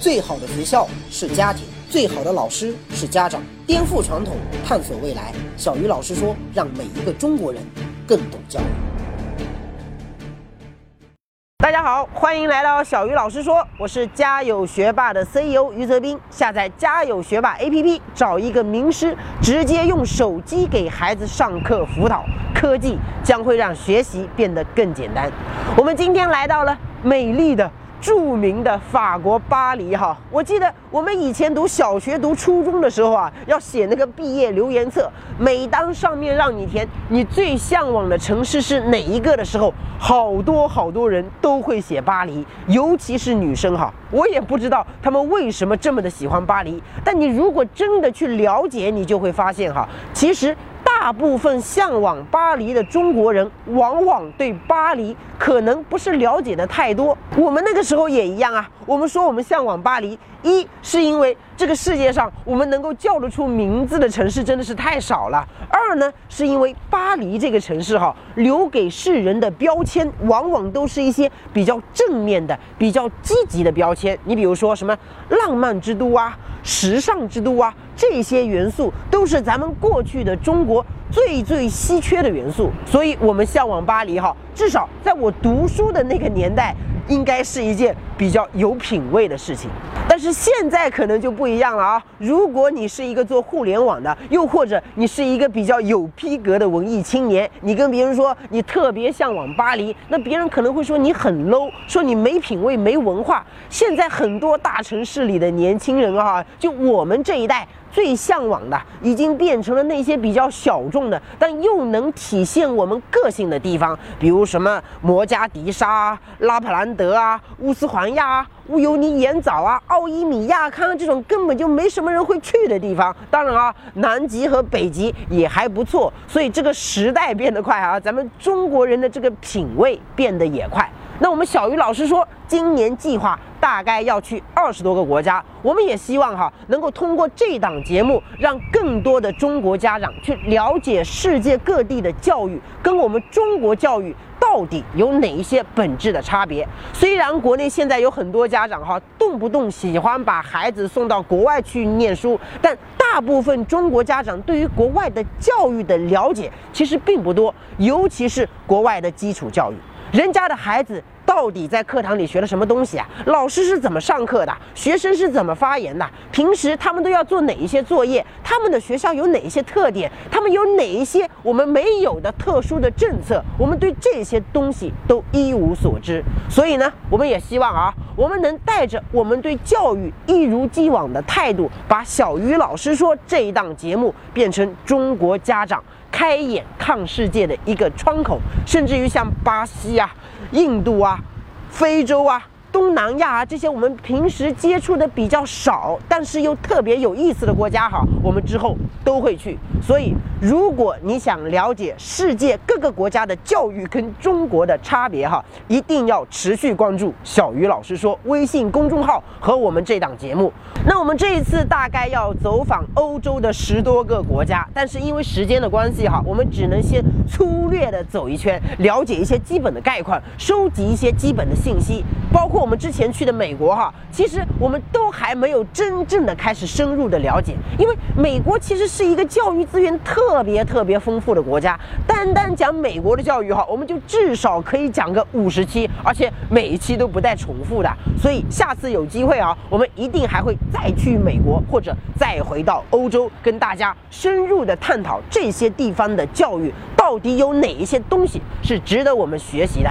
最好的学校是家庭，最好的老师是家长。颠覆传统，探索未来。小鱼老师说：“让每一个中国人更懂教育。”大家好，欢迎来到小鱼老师说，我是家有学霸的 CEO 于泽斌。下载家有学霸 APP，找一个名师，直接用手机给孩子上课辅导。科技将会让学习变得更简单。我们今天来到了美丽的。著名的法国巴黎哈，我记得我们以前读小学、读初中的时候啊，要写那个毕业留言册。每当上面让你填你最向往的城市是哪一个的时候，好多好多人都会写巴黎，尤其是女生哈。我也不知道他们为什么这么的喜欢巴黎，但你如果真的去了解，你就会发现哈，其实。大部分向往巴黎的中国人，往往对巴黎可能不是了解的太多。我们那个时候也一样啊。我们说我们向往巴黎，一是因为这个世界上我们能够叫得出名字的城市真的是太少了；二呢，是因为巴黎这个城市哈，留给世人的标签往往都是一些比较正面的、比较积极的标签。你比如说什么浪漫之都啊、时尚之都啊，这些元素都是咱们过去的中国最最稀缺的元素。所以，我们向往巴黎哈，至少在我读书的那个年代。应该是一件比较有品位的事情，但是现在可能就不一样了啊！如果你是一个做互联网的，又或者你是一个比较有逼格的文艺青年，你跟别人说你特别向往巴黎，那别人可能会说你很 low，说你没品位、没文化。现在很多大城市里的年轻人啊，就我们这一代。最向往的，已经变成了那些比较小众的，但又能体现我们个性的地方，比如什么摩加迪沙、拉普兰德啊、乌斯环亚啊、乌尤尼盐藻啊、奥伊米亚康这种根本就没什么人会去的地方。当然啊，南极和北极也还不错。所以这个时代变得快啊，咱们中国人的这个品味变得也快。那我们小鱼老师说，今年计划大概要去二十多个国家。我们也希望哈，能够通过这档节目，让更多的中国家长去了解世界各地的教育，跟我们中国教育到底有哪一些本质的差别。虽然国内现在有很多家长哈，动不动喜欢把孩子送到国外去念书，但大部分中国家长对于国外的教育的了解其实并不多，尤其是国外的基础教育。人家的孩子到底在课堂里学了什么东西啊？老师是怎么上课的？学生是怎么发言的？平时他们都要做哪一些作业？他们的学校有哪一些特点？他们有哪一些我们没有的特殊的政策？我们对这些东西都一无所知。所以呢，我们也希望啊，我们能带着我们对教育一如既往的态度，把小鱼老师说这一档节目变成中国家长。开眼看世界的一个窗口，甚至于像巴西啊、印度啊、非洲啊。东南亚啊，这些我们平时接触的比较少，但是又特别有意思的国家哈，我们之后都会去。所以，如果你想了解世界各个国家的教育跟中国的差别哈，一定要持续关注小鱼老师说微信公众号和我们这档节目。那我们这一次大概要走访欧洲的十多个国家，但是因为时间的关系哈，我们只能先粗略的走一圈，了解一些基本的概况，收集一些基本的信息，包括。我们之前去的美国哈，其实我们都还没有真正的开始深入的了解，因为美国其实是一个教育资源特特别特别丰富的国家。单单讲美国的教育哈，我们就至少可以讲个五十期，而且每一期都不带重复的。所以下次有机会啊，我们一定还会再去美国，或者再回到欧洲，跟大家深入的探讨这些地方的教育到底有哪一些东西是值得我们学习的。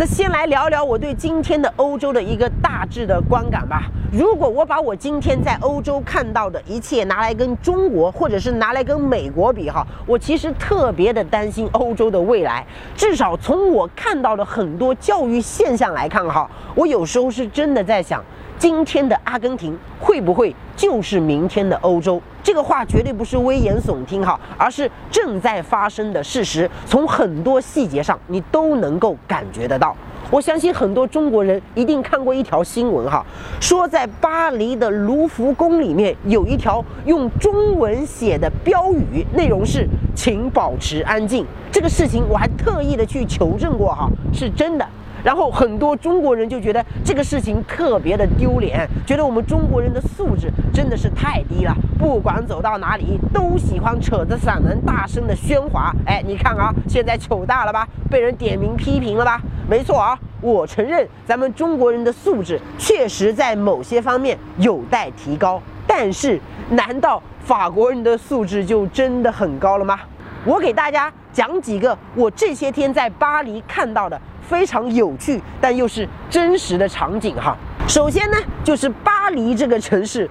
那先来聊聊我对今天的欧洲的一个大致的观感吧。如果我把我今天在欧洲看到的一切拿来跟中国，或者是拿来跟美国比哈，我其实特别的担心欧洲的未来。至少从我看到的很多教育现象来看哈，我有时候是真的在想。今天的阿根廷会不会就是明天的欧洲？这个话绝对不是危言耸听哈，而是正在发生的事实。从很多细节上，你都能够感觉得到。我相信很多中国人一定看过一条新闻哈，说在巴黎的卢浮宫里面有一条用中文写的标语，内容是“请保持安静”。这个事情我还特意的去求证过哈，是真的。然后很多中国人就觉得这个事情特别的丢脸，觉得我们中国人的素质真的是太低了。不管走到哪里，都喜欢扯着嗓门大声的喧哗。哎，你看啊，现在糗大了吧？被人点名批评了吧？没错啊，我承认咱们中国人的素质确实在某些方面有待提高。但是，难道法国人的素质就真的很高了吗？我给大家讲几个我这些天在巴黎看到的。非常有趣，但又是真实的场景哈。首先呢，就是巴黎这个城市，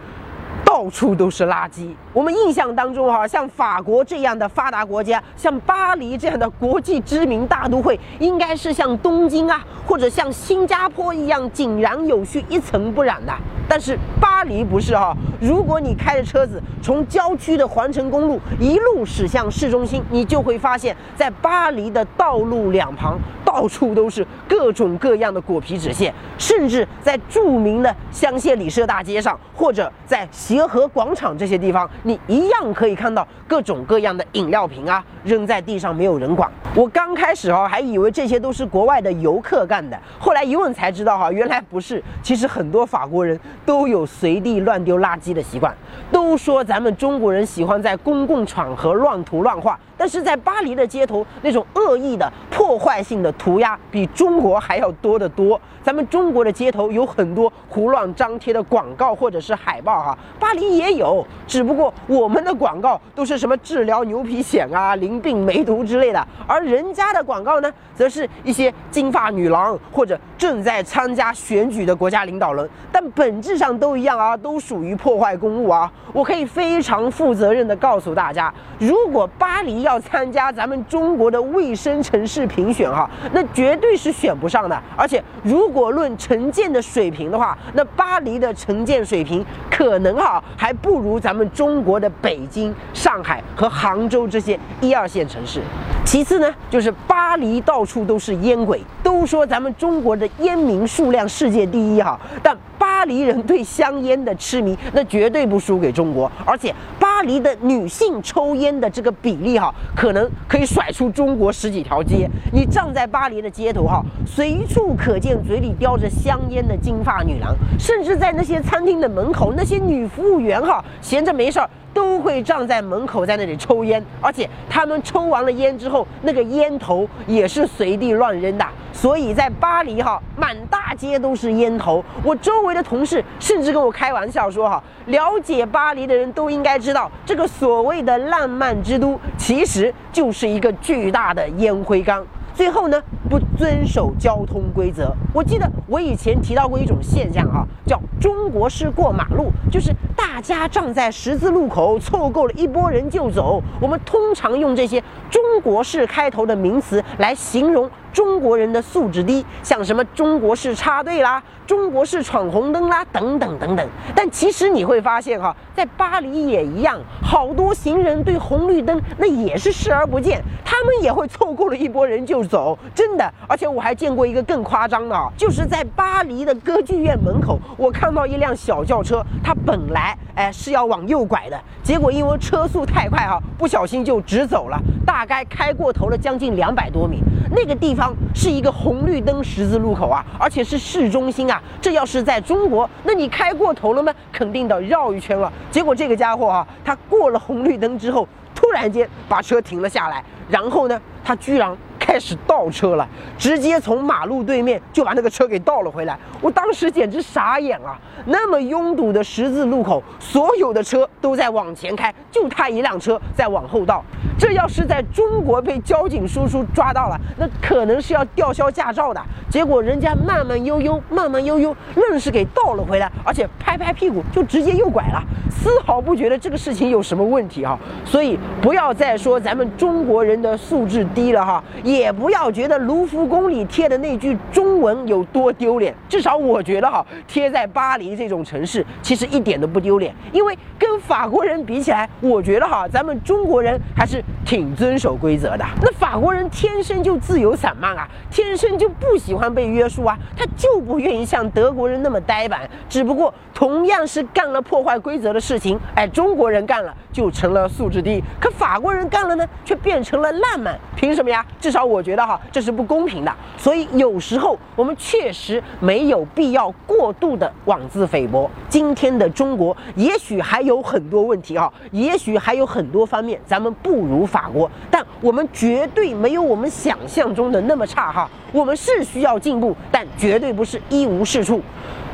到处都是垃圾。我们印象当中哈，像法国这样的发达国家，像巴黎这样的国际知名大都会，应该是像东京啊，或者像新加坡一样井然有序、一尘不染的。但是巴黎不是哈，如果你开着车子从郊区的环城公路一路驶向市中心，你就会发现，在巴黎的道路两旁到处都是各种各样的果皮纸屑，甚至在著名的香榭里舍大街上，或者在协和广场这些地方，你一样可以看到各种各样的饮料瓶啊扔在地上，没有人管。我刚开始哈还以为这些都是国外的游客干的，后来一问才知道哈，原来不是。其实很多法国人。都有随地乱丢垃圾的习惯。都说咱们中国人喜欢在公共场合乱涂乱画，但是在巴黎的街头，那种恶意的破坏性的涂鸦比中国还要多得多。咱们中国的街头有很多胡乱张贴的广告或者是海报哈，巴黎也有，只不过我们的广告都是什么治疗牛皮癣啊、淋病梅毒之类的，而人家的广告呢，则是一些金发女郎或者正在参加选举的国家领导人，但本质上都一样啊，都属于破坏公物啊。我可以非常负责任地告诉大家，如果巴黎要要参加咱们中国的卫生城市评选哈，那绝对是选不上的。而且，如果论城建的水平的话，那巴黎的城建水平可能哈还不如咱们中国的北京、上海和杭州这些一二线城市。其次呢，就是巴黎到处都是烟鬼，都说咱们中国的烟民数量世界第一哈，但。巴黎人对香烟的痴迷，那绝对不输给中国。而且，巴黎的女性抽烟的这个比例哈，可能可以甩出中国十几条街。你站在巴黎的街头哈，随处可见嘴里叼着香烟的金发女郎，甚至在那些餐厅的门口，那些女服务员哈，闲着没事儿。都会站在门口在那里抽烟，而且他们抽完了烟之后，那个烟头也是随地乱扔的。所以在巴黎哈，满大街都是烟头。我周围的同事甚至跟我开玩笑说哈，了解巴黎的人都应该知道，这个所谓的浪漫之都，其实就是一个巨大的烟灰缸。最后呢，不遵守交通规则。我记得我以前提到过一种现象哈，叫中国式过马路，就是大家站在十字路口，凑够了一拨人就走。我们通常用这些中国式开头的名词来形容。中国人的素质低，像什么中国式插队啦、中国式闯红灯啦，等等等等。但其实你会发现哈，在巴黎也一样，好多行人对红绿灯那也是视而不见，他们也会凑够了一波人就走，真的。而且我还见过一个更夸张的啊，就是在巴黎的歌剧院门口，我看到一辆小轿车，它本来哎是要往右拐的，结果因为车速太快哈，不小心就直走了，大概开过头了将近两百多米，那个地方是一个红绿灯十字路口啊，而且是市中心啊。这要是在中国，那你开过头了吗？肯定得绕一圈了。结果这个家伙啊，他过了红绿灯之后，突然间把车停了下来，然后呢，他居然。开始倒车了，直接从马路对面就把那个车给倒了回来。我当时简直傻眼啊！那么拥堵的十字路口，所有的车都在往前开，就他一辆车在往后倒。这要是在中国被交警叔叔抓到了，那可能是要吊销驾照的。结果人家慢慢悠悠、慢慢悠悠，愣是给倒了回来，而且拍拍屁股就直接右拐了，丝毫不觉得这个事情有什么问题啊！所以不要再说咱们中国人的素质低了哈，也。也不要觉得卢浮宫里贴的那句中文有多丢脸。至少我觉得哈，贴在巴黎这种城市，其实一点都不丢脸。因为跟法国人比起来，我觉得哈，咱们中国人还是挺遵守规则的。那法国人天生就自由散漫啊，天生就不喜欢被约束啊，他就不愿意像德国人那么呆板。只不过同样是干了破坏规则的事情，哎，中国人干了就成了素质低，可法国人干了呢，却变成了烂漫。凭什么呀？至少我觉得哈，这是不公平的。所以有时候我们确实没有必要过度的妄自菲薄。今天的中国也许还有很多问题啊，也许还有很多方面咱们不如法国，但我们绝对没有我们想象中的那么差哈。我们是需要进步，但绝对不是一无是处。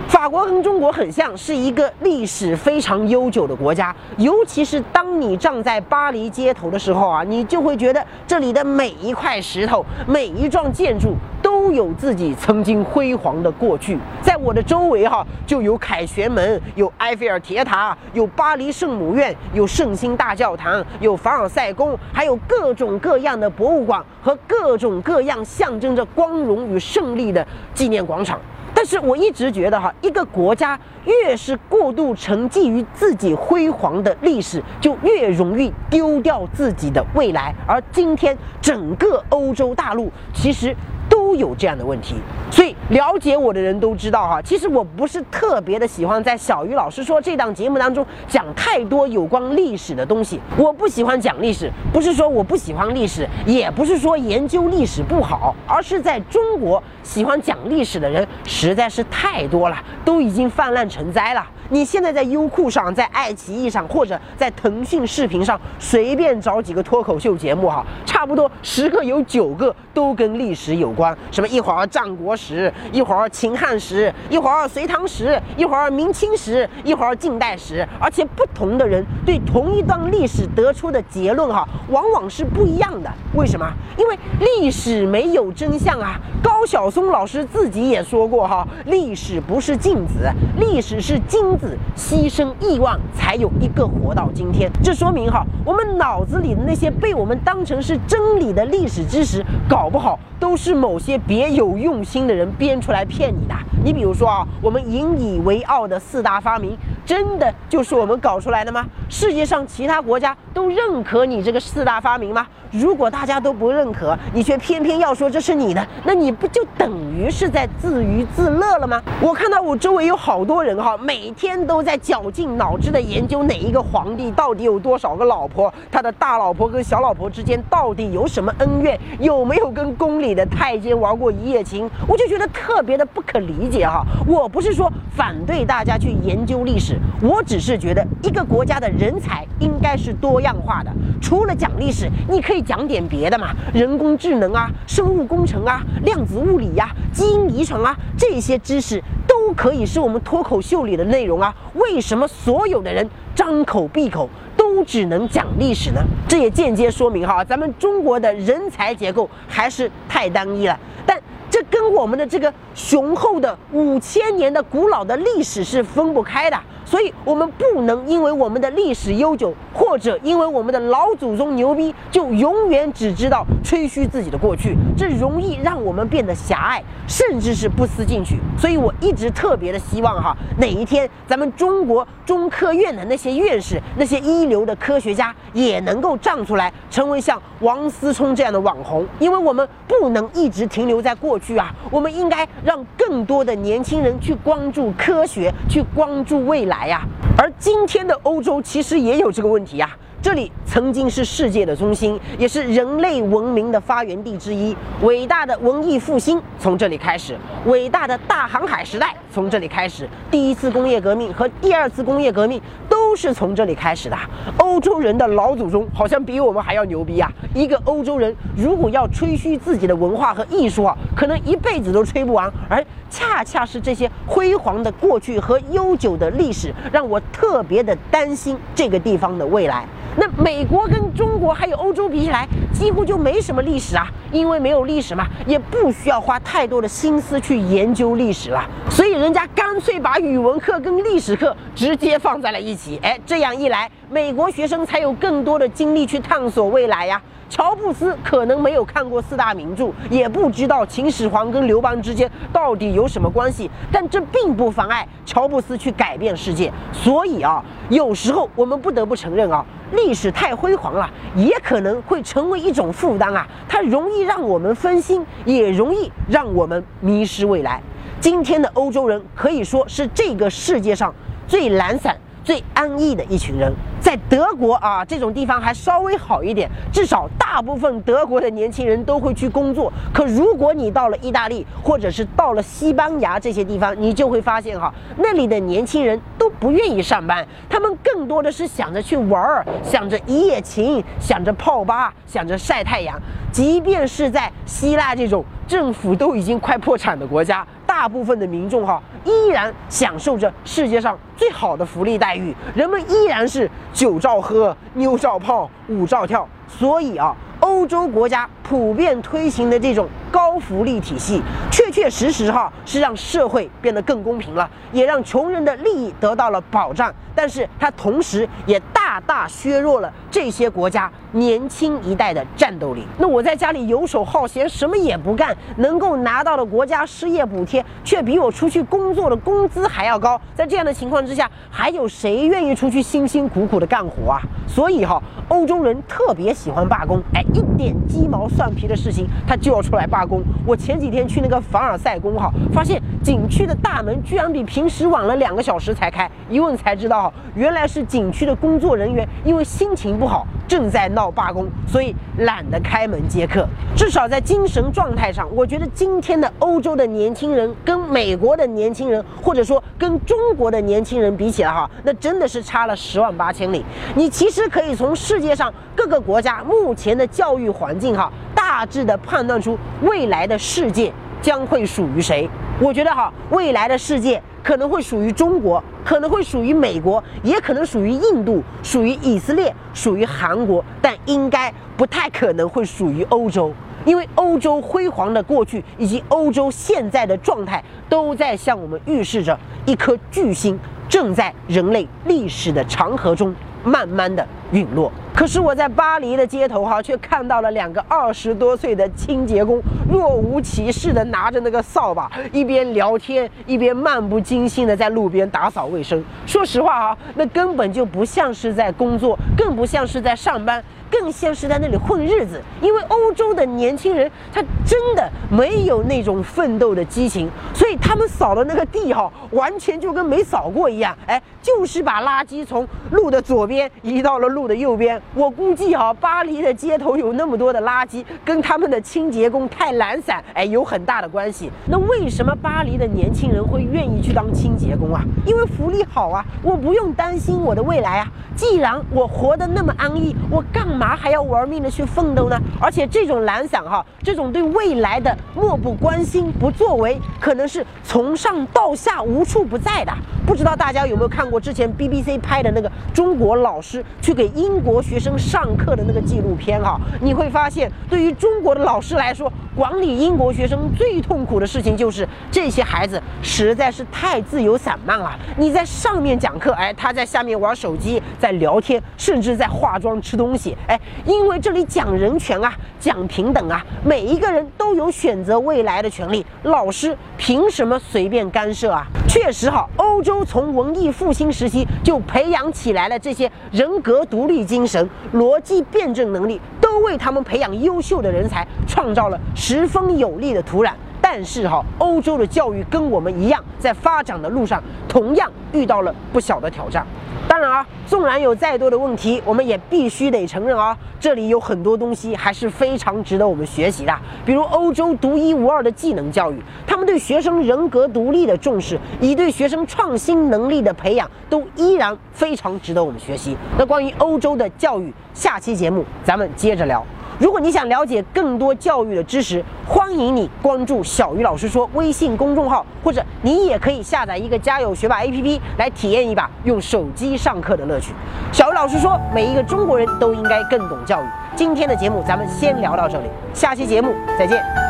法国跟中国很像，是一个历史非常悠久的国家。尤其是当你站在巴黎街头的时候啊，你就会觉得这里的每一块石头、每一幢建筑都有自己曾经辉煌的过去。在我的周围哈，就有凯旋门、有埃菲尔铁塔、有巴黎圣母院、有圣心大教堂、有凡尔赛宫，还有各种各样的博物馆和各种各样象征着光荣与胜利的纪念广场。但是我一直觉得哈，一个国家越是过度沉寂于自己辉煌的历史，就越容易丢掉自己的未来。而今天整个欧洲大陆其实。都有这样的问题，所以了解我的人都知道哈，其实我不是特别的喜欢在小鱼老师说这档节目当中讲太多有关历史的东西。我不喜欢讲历史，不是说我不喜欢历史，也不是说研究历史不好，而是在中国喜欢讲历史的人实在是太多了，都已经泛滥成灾了。你现在在优酷上，在爱奇艺上，或者在腾讯视频上，随便找几个脱口秀节目哈，差不多十个有九个都跟历史有关。什么一会儿战国史，一会儿秦汉史，一会儿隋唐史，一会儿明清史，一会儿近代史，而且不同的人对同一段历史得出的结论哈，往往是不一样的。为什么？因为历史没有真相啊。高晓松老师自己也说过哈，历史不是镜子，历史是金。子牺牲亿万才有一个活到今天，这说明哈，我们脑子里的那些被我们当成是真理的历史知识，搞不好都是某些别有用心的人编出来骗你的。你比如说啊，我们引以为傲的四大发明。真的就是我们搞出来的吗？世界上其他国家都认可你这个四大发明吗？如果大家都不认可，你却偏偏要说这是你的，那你不就等于是在自娱自乐了吗？我看到我周围有好多人哈，每天都在绞尽脑汁的研究哪一个皇帝到底有多少个老婆，他的大老婆跟小老婆之间到底有什么恩怨，有没有跟宫里的太监玩过一夜情？我就觉得特别的不可理解哈。我不是说反对大家去研究历史。我只是觉得，一个国家的人才应该是多样化的。除了讲历史，你可以讲点别的嘛，人工智能啊，生物工程啊，量子物理呀，基因遗传啊，这些知识都可以是我们脱口秀里的内容啊。为什么所有的人张口闭口都只能讲历史呢？这也间接说明哈，咱们中国的人才结构还是太单一了。但这跟我们的这个雄厚的五千年的古老的历史是分不开的。所以，我们不能因为我们的历史悠久，或者因为我们的老祖宗牛逼，就永远只知道吹嘘自己的过去，这容易让我们变得狭隘，甚至是不思进取。所以，我一直特别的希望哈，哪一天咱们中国中科院的那些院士、那些一流的科学家也能够站出来，成为像王思聪这样的网红。因为我们不能一直停留在过去啊，我们应该让更多的年轻人去关注科学，去关注未来。来呀！而今天的欧洲其实也有这个问题呀。这里曾经是世界的中心，也是人类文明的发源地之一。伟大的文艺复兴从这里开始，伟大的大航海时代从这里开始，第一次工业革命和第二次工业革命都是从这里开始的。欧洲人的老祖宗好像比我们还要牛逼啊！一个欧洲人如果要吹嘘自己的文化和艺术啊，可能一辈子都吹不完。而恰恰是这些辉煌的过去和悠久的历史，让我特别的担心这个地方的未来。那美国跟中国还有欧洲比起来，几乎就没什么历史啊，因为没有历史嘛，也不需要花太多的心思去研究历史了，所以人家干脆把语文课跟历史课直接放在了一起，哎，这样一来。美国学生才有更多的精力去探索未来呀。乔布斯可能没有看过四大名著，也不知道秦始皇跟刘邦之间到底有什么关系，但这并不妨碍乔布斯去改变世界。所以啊，有时候我们不得不承认啊，历史太辉煌了，也可能会成为一种负担啊，它容易让我们分心，也容易让我们迷失未来。今天的欧洲人可以说是这个世界上最懒散。最安逸的一群人，在德国啊这种地方还稍微好一点，至少大部分德国的年轻人都会去工作。可如果你到了意大利，或者是到了西班牙这些地方，你就会发现哈，那里的年轻人都不愿意上班，他们更多的是想着去玩儿，想着一夜情，想着泡吧，想着晒太阳。即便是在希腊这种政府都已经快破产的国家。大部分的民众哈依然享受着世界上最好的福利待遇，人们依然是酒照喝、妞照泡、舞照跳，所以啊，欧洲国家普遍推行的这种高福利体系，确确实实哈是让社会变得更公平了，也让穷人的利益得到了保障。但是它同时也大大削弱了这些国家年轻一代的战斗力。那我在家里游手好闲，什么也不干，能够拿到的国家失业补贴，却比我出去工作的工资还要高。在这样的情况之下，还有谁愿意出去辛辛苦苦的干活啊？所以哈，欧洲人特别喜欢罢工，哎，一点鸡毛蒜皮的事情他就要出来罢工。我前几天去那个凡尔赛宫哈，发现景区的大门居然比平时晚了两个小时才开，一问才知道哈。原来是景区的工作人员，因为心情不好，正在闹罢工，所以懒得开门接客。至少在精神状态上，我觉得今天的欧洲的年轻人跟美国的年轻人，或者说跟中国的年轻人比起来，哈，那真的是差了十万八千里。你其实可以从世界上各个国家目前的教育环境，哈，大致的判断出未来的世界将会属于谁。我觉得哈，未来的世界。可能会属于中国，可能会属于美国，也可能属于印度，属于以色列，属于韩国，但应该不太可能会属于欧洲，因为欧洲辉煌的过去以及欧洲现在的状态，都在向我们预示着一颗巨星正在人类历史的长河中慢慢的陨落。可是我在巴黎的街头哈，却看到了两个二十多岁的清洁工，若无其事的拿着那个扫把，一边聊天，一边漫不经心的在路边打扫卫生。说实话啊，那根本就不像是在工作，更不像是在上班。更像是在那里混日子，因为欧洲的年轻人他真的没有那种奋斗的激情，所以他们扫的那个地哈，完全就跟没扫过一样。哎，就是把垃圾从路的左边移到了路的右边。我估计哈，巴黎的街头有那么多的垃圾，跟他们的清洁工太懒散，哎，有很大的关系。那为什么巴黎的年轻人会愿意去当清洁工啊？因为福利好啊，我不用担心我的未来啊。既然我活得那么安逸，我干嘛嘛还要玩命的去奋斗呢？而且这种懒散哈，这种对未来的漠不关心、不作为，可能是从上到下无处不在的。不知道大家有没有看过之前 BBC 拍的那个中国老师去给英国学生上课的那个纪录片哈？你会发现，对于中国的老师来说，管理英国学生最痛苦的事情就是这些孩子实在是太自由散漫了。你在上面讲课，哎，他在下面玩手机。在聊天，甚至在化妆、吃东西。哎，因为这里讲人权啊，讲平等啊，每一个人都有选择未来的权利。老师凭什么随便干涉啊？确实哈，欧洲从文艺复兴时期就培养起来了这些人格独立精神、逻辑辩证能力，都为他们培养优秀的人才创造了十分有利的土壤。但是哈，欧洲的教育跟我们一样，在发展的路上同样遇到了不小的挑战。当然啊，纵然有再多的问题，我们也必须得承认啊，这里有很多东西还是非常值得我们学习的。比如欧洲独一无二的技能教育，他们对学生人格独立的重视，以对学生创新能力的培养，都依然非常值得我们学习。那关于欧洲的教育，下期节目咱们接着聊。如果你想了解更多教育的知识，欢迎你关注小鱼老师说微信公众号，或者你也可以下载一个家有学霸 APP 来体验一把用手机上课的乐趣。小鱼老师说，每一个中国人都应该更懂教育。今天的节目咱们先聊到这里，下期节目再见。